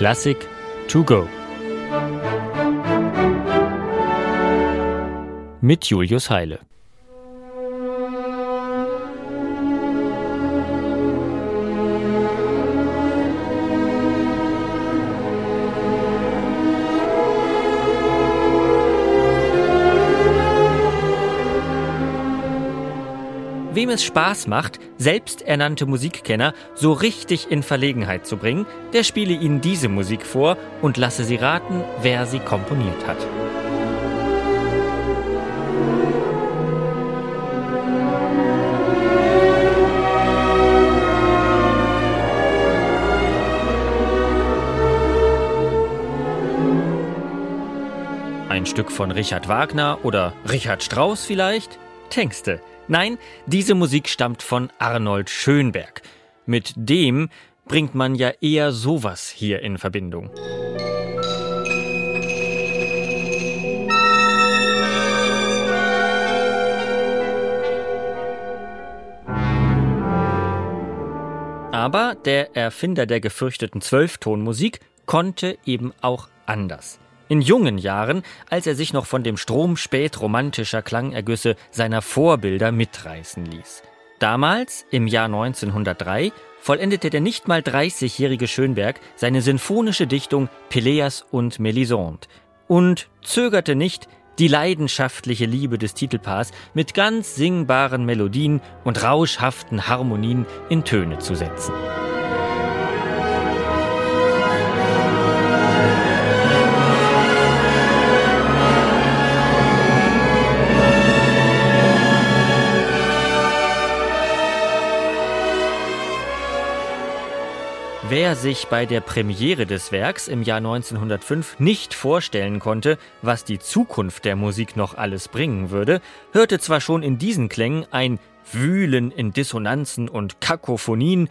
Classic to go. Mit Julius Heile. Wem es Spaß macht, selbsternannte Musikkenner so richtig in Verlegenheit zu bringen, der spiele ihnen diese Musik vor und lasse sie raten, wer sie komponiert hat. Ein Stück von Richard Wagner oder Richard Strauss vielleicht? Texte. Nein, diese Musik stammt von Arnold Schönberg. Mit dem bringt man ja eher sowas hier in Verbindung. Aber der Erfinder der gefürchteten Zwölftonmusik konnte eben auch anders. In jungen Jahren, als er sich noch von dem Strom spätromantischer Klangergüsse seiner Vorbilder mitreißen ließ. Damals, im Jahr 1903, vollendete der nicht mal 30-jährige Schönberg seine sinfonische Dichtung Peleas und Melisande und zögerte nicht, die leidenschaftliche Liebe des Titelpaars mit ganz singbaren Melodien und rauschhaften Harmonien in Töne zu setzen. Wer sich bei der Premiere des Werks im Jahr 1905 nicht vorstellen konnte, was die Zukunft der Musik noch alles bringen würde, hörte zwar schon in diesen Klängen ein Wühlen in Dissonanzen und Kakophonien,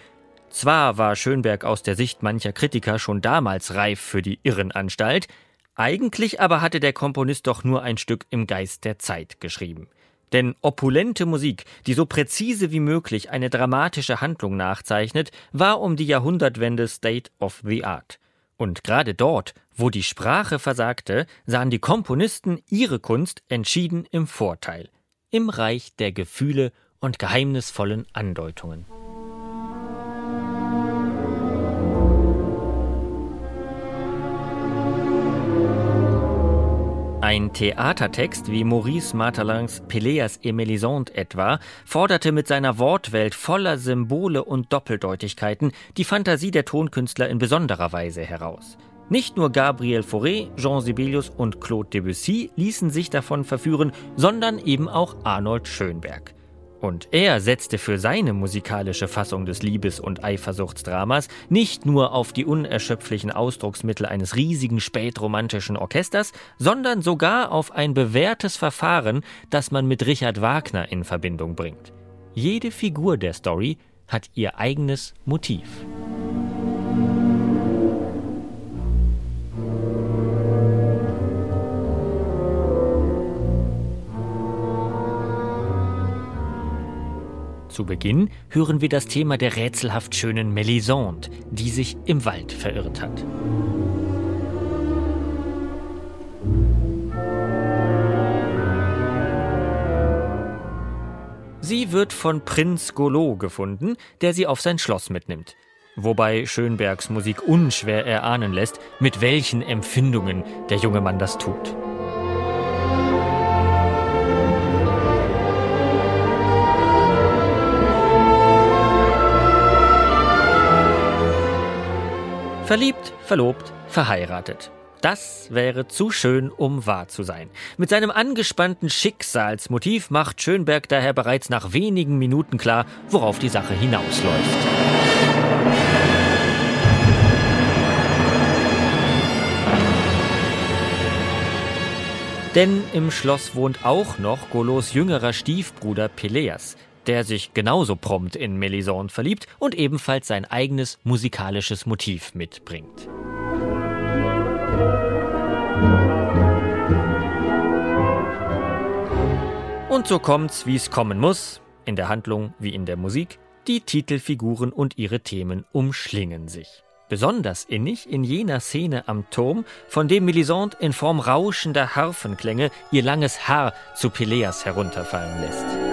zwar war Schönberg aus der Sicht mancher Kritiker schon damals reif für die Irrenanstalt, eigentlich aber hatte der Komponist doch nur ein Stück im Geist der Zeit geschrieben. Denn opulente Musik, die so präzise wie möglich eine dramatische Handlung nachzeichnet, war um die Jahrhundertwende State of the Art. Und gerade dort, wo die Sprache versagte, sahen die Komponisten ihre Kunst entschieden im Vorteil, im Reich der Gefühle und geheimnisvollen Andeutungen. Ein Theatertext wie Maurice Martalins Peleas et Mélisande etwa forderte mit seiner Wortwelt voller Symbole und Doppeldeutigkeiten die Fantasie der Tonkünstler in besonderer Weise heraus. Nicht nur Gabriel Fauré, Jean Sibelius und Claude Debussy ließen sich davon verführen, sondern eben auch Arnold Schönberg. Und er setzte für seine musikalische Fassung des Liebes- und Eifersuchtsdramas nicht nur auf die unerschöpflichen Ausdrucksmittel eines riesigen spätromantischen Orchesters, sondern sogar auf ein bewährtes Verfahren, das man mit Richard Wagner in Verbindung bringt. Jede Figur der Story hat ihr eigenes Motiv. Zu Beginn hören wir das Thema der rätselhaft schönen Melisande, die sich im Wald verirrt hat. Sie wird von Prinz Golo gefunden, der sie auf sein Schloss mitnimmt. Wobei Schönbergs Musik unschwer erahnen lässt, mit welchen Empfindungen der junge Mann das tut. Verliebt, verlobt, verheiratet. Das wäre zu schön, um wahr zu sein. Mit seinem angespannten Schicksalsmotiv macht Schönberg daher bereits nach wenigen Minuten klar, worauf die Sache hinausläuft. Denn im Schloss wohnt auch noch Golos jüngerer Stiefbruder Peleas, der sich genauso prompt in Melisande verliebt und ebenfalls sein eigenes musikalisches Motiv mitbringt. Und so kommt's, wie es kommen muss, in der Handlung wie in der Musik, die Titelfiguren und ihre Themen umschlingen sich. Besonders innig in jener Szene am Turm, von dem Melisande in Form rauschender Harfenklänge ihr langes Haar zu Peleas herunterfallen lässt.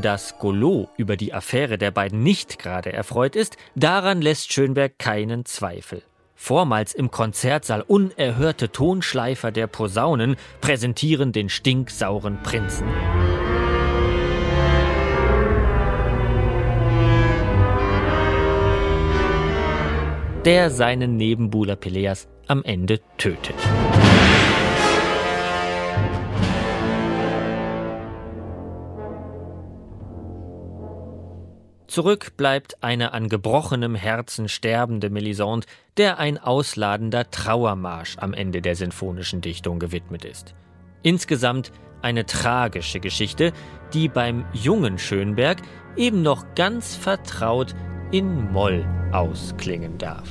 Dass Golot über die Affäre der beiden nicht gerade erfreut ist, daran lässt Schönberg keinen Zweifel. Vormals im Konzertsaal unerhörte Tonschleifer der Posaunen präsentieren den stinksauren Prinzen. Der seinen Nebenbuhler Peleas am Ende tötet. Zurück bleibt eine an gebrochenem Herzen sterbende Melisande, der ein ausladender Trauermarsch am Ende der sinfonischen Dichtung gewidmet ist. Insgesamt eine tragische Geschichte, die beim jungen Schönberg eben noch ganz vertraut in Moll ausklingen darf.